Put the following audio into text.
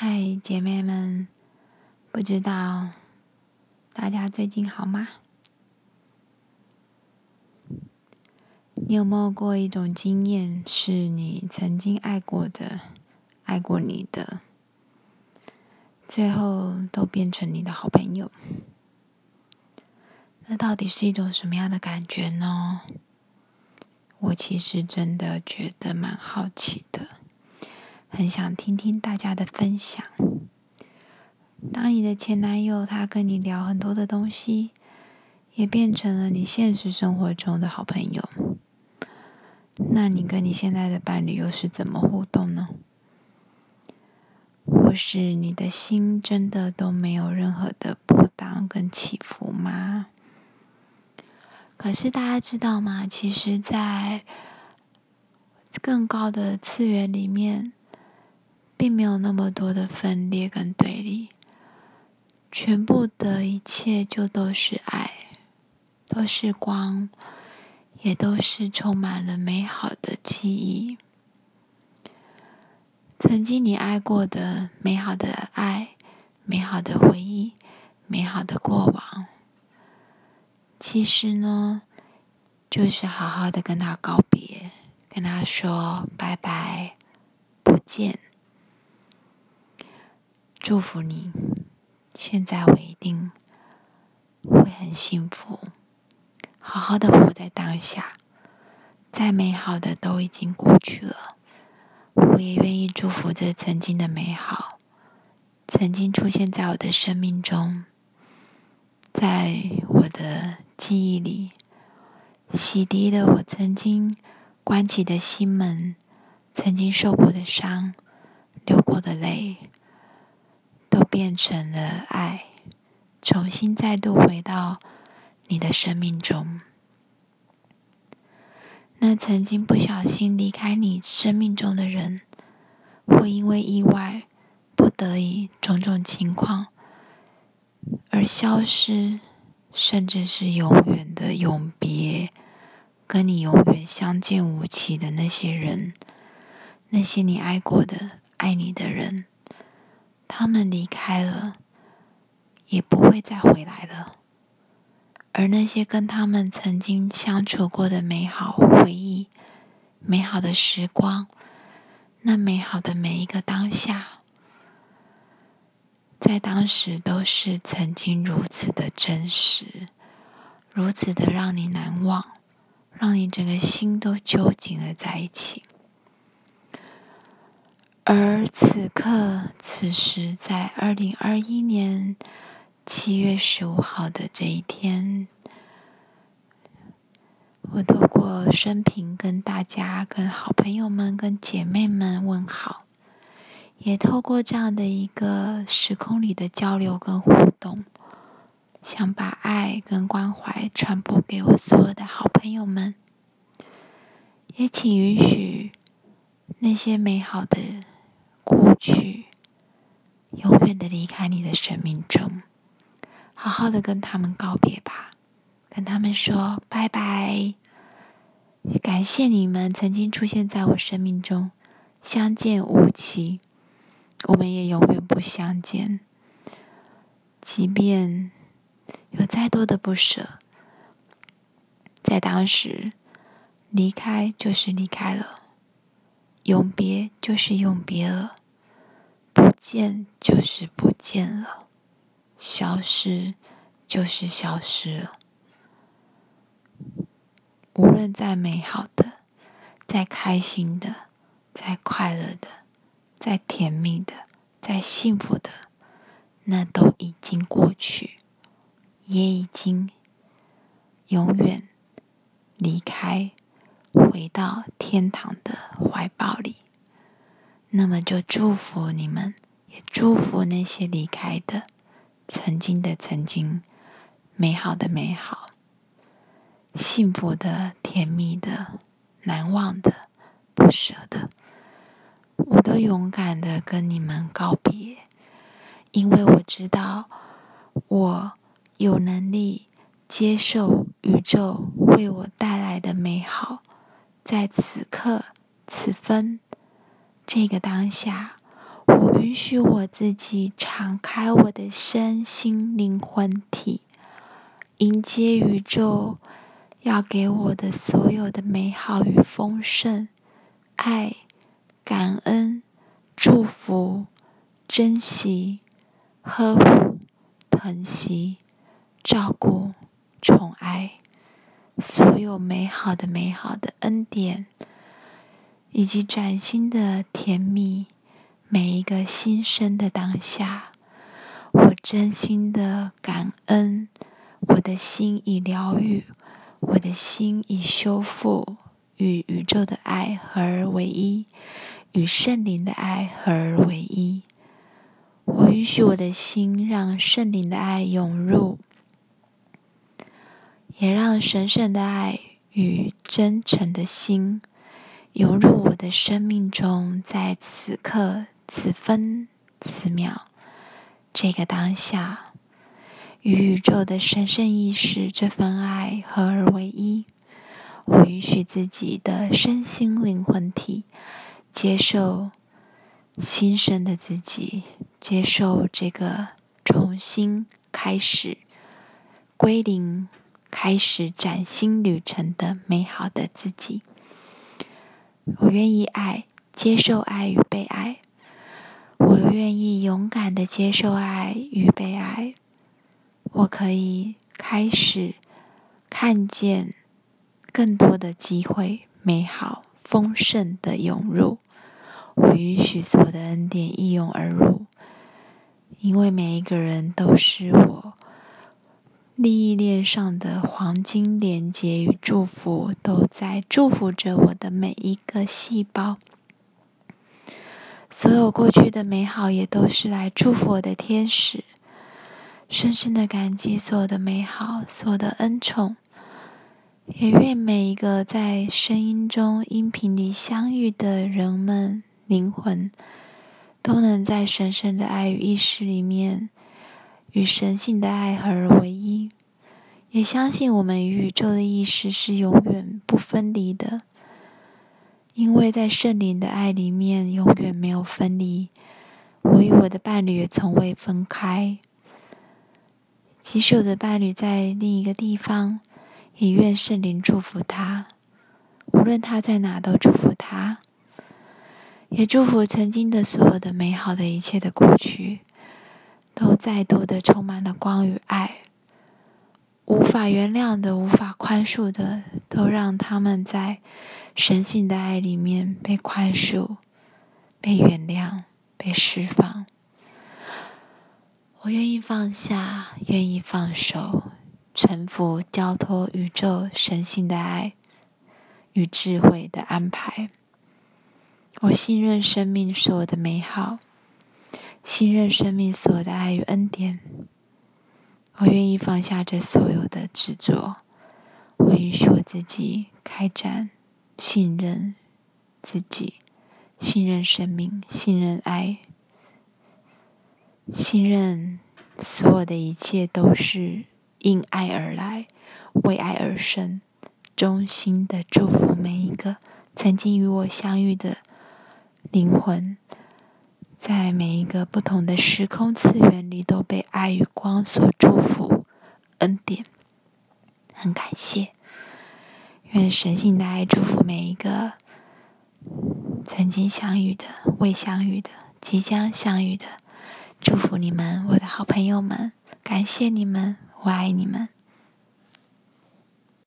嗨，姐妹们，不知道大家最近好吗？你有没有过一种经验，是你曾经爱过的、爱过你的，最后都变成你的好朋友？那到底是一种什么样的感觉呢？我其实真的觉得蛮好奇的。很想听听大家的分享。当你的前男友他跟你聊很多的东西，也变成了你现实生活中的好朋友，那你跟你现在的伴侣又是怎么互动呢？或是你的心真的都没有任何的波荡跟起伏吗？可是大家知道吗？其实，在更高的次元里面。并没有那么多的分裂跟对立，全部的一切就都是爱，都是光，也都是充满了美好的记忆。曾经你爱过的美好的爱、美好的回忆、美好的过往，其实呢，就是好好的跟他告别，跟他说拜拜，不见。祝福你，现在我一定会很幸福，好好的活在当下。再美好的都已经过去了，我也愿意祝福这曾经的美好，曾经出现在我的生命中，在我的记忆里，洗涤了我曾经关起的心门，曾经受过的伤，流过的泪。都变成了爱，重新再度回到你的生命中。那曾经不小心离开你生命中的人，会因为意外、不得已种种情况而消失，甚至是永远的永别，跟你永远相见无期的那些人，那些你爱过的、爱你的人。他们离开了，也不会再回来了。而那些跟他们曾经相处过的美好回忆、美好的时光，那美好的每一个当下，在当时都是曾经如此的真实，如此的让你难忘，让你整个心都揪紧了在一起。而此刻，此时，在二零二一年七月十五号的这一天，我透过生平跟大家、跟好朋友们、跟姐妹们问好，也透过这样的一个时空里的交流跟互动，想把爱跟关怀传播给我所有的好朋友们，也请允许那些美好的。过去，永远的离开你的生命中，好好的跟他们告别吧，跟他们说拜拜。感谢你们曾经出现在我生命中，相见无期，我们也永远不相见。即便有再多的不舍，在当时，离开就是离开了，永别就是永别了。不见就是不见了，消失就是消失了。无论再美好的、再开心的、再快乐的、再甜蜜的、再幸福的，那都已经过去，也已经永远离开，回到天堂的怀抱里。那么就祝福你们，也祝福那些离开的、曾经的曾经、美好的美好、幸福的、甜蜜的、难忘的、不舍的，我都勇敢的跟你们告别，因为我知道我有能力接受宇宙为我带来的美好，在此刻此分。这个当下，我允许我自己敞开我的身心灵魂体，迎接宇宙要给我的所有的美好与丰盛、爱、感恩、祝福、珍惜、呵护、疼惜、照顾、宠爱，所有美好的、美好的恩典，以及崭新的甜蜜。每一个新生的当下，我真心的感恩，我的心已疗愈，我的心已修复，与宇宙的爱合而为一，与圣灵的爱合而为一。我允许我的心让圣灵的爱涌入，也让神圣的爱与真诚的心涌入我的生命中，在此刻。此分此秒，这个当下，与宇宙的神圣意识这份爱合而为一。我允许自己的身心灵魂体接受新生的自己，接受这个重新开始、归零、开始崭新旅程的美好的自己。我愿意爱，接受爱与被爱。我愿意勇敢的接受爱与被爱。我可以开始看见更多的机会，美好丰盛的涌入。我允许所有的恩典一涌而入，因为每一个人都是我利益链上的黄金连接与祝福，都在祝福着我的每一个细胞。所有过去的美好，也都是来祝福我的天使。深深的感激所有的美好，所有的恩宠。也愿每一个在声音中、音频里相遇的人们灵魂，都能在神圣的爱与意识里面，与神性的爱合而为一。也相信我们与宇宙的意识是永远不分离的。因为在圣灵的爱里面，永远没有分离。我与我的伴侣也从未分开。即使我的伴侣在另一个地方，也愿圣灵祝福他。无论他在哪，都祝福他。也祝福曾经的所有的美好的一切的过去，都再度的充满了光与爱。无法原谅的、无法宽恕的，都让他们在。神性的爱里面被宽恕、被原谅、被释放。我愿意放下，愿意放手，臣服、交托宇宙神性的爱与智慧的安排。我信任生命所有的美好，信任生命所有的爱与恩典。我愿意放下这所有的执着，我允许我自己开展。信任自己，信任生命，信任爱，信任所有的一切都是因爱而来，为爱而生。衷心的祝福每一个曾经与我相遇的灵魂，在每一个不同的时空次元里，都被爱与光所祝福，恩典。很感谢。愿神性的爱祝福每一个曾经相遇的、未相遇的、即将相遇的，祝福你们，我的好朋友们，感谢你们，我爱你们。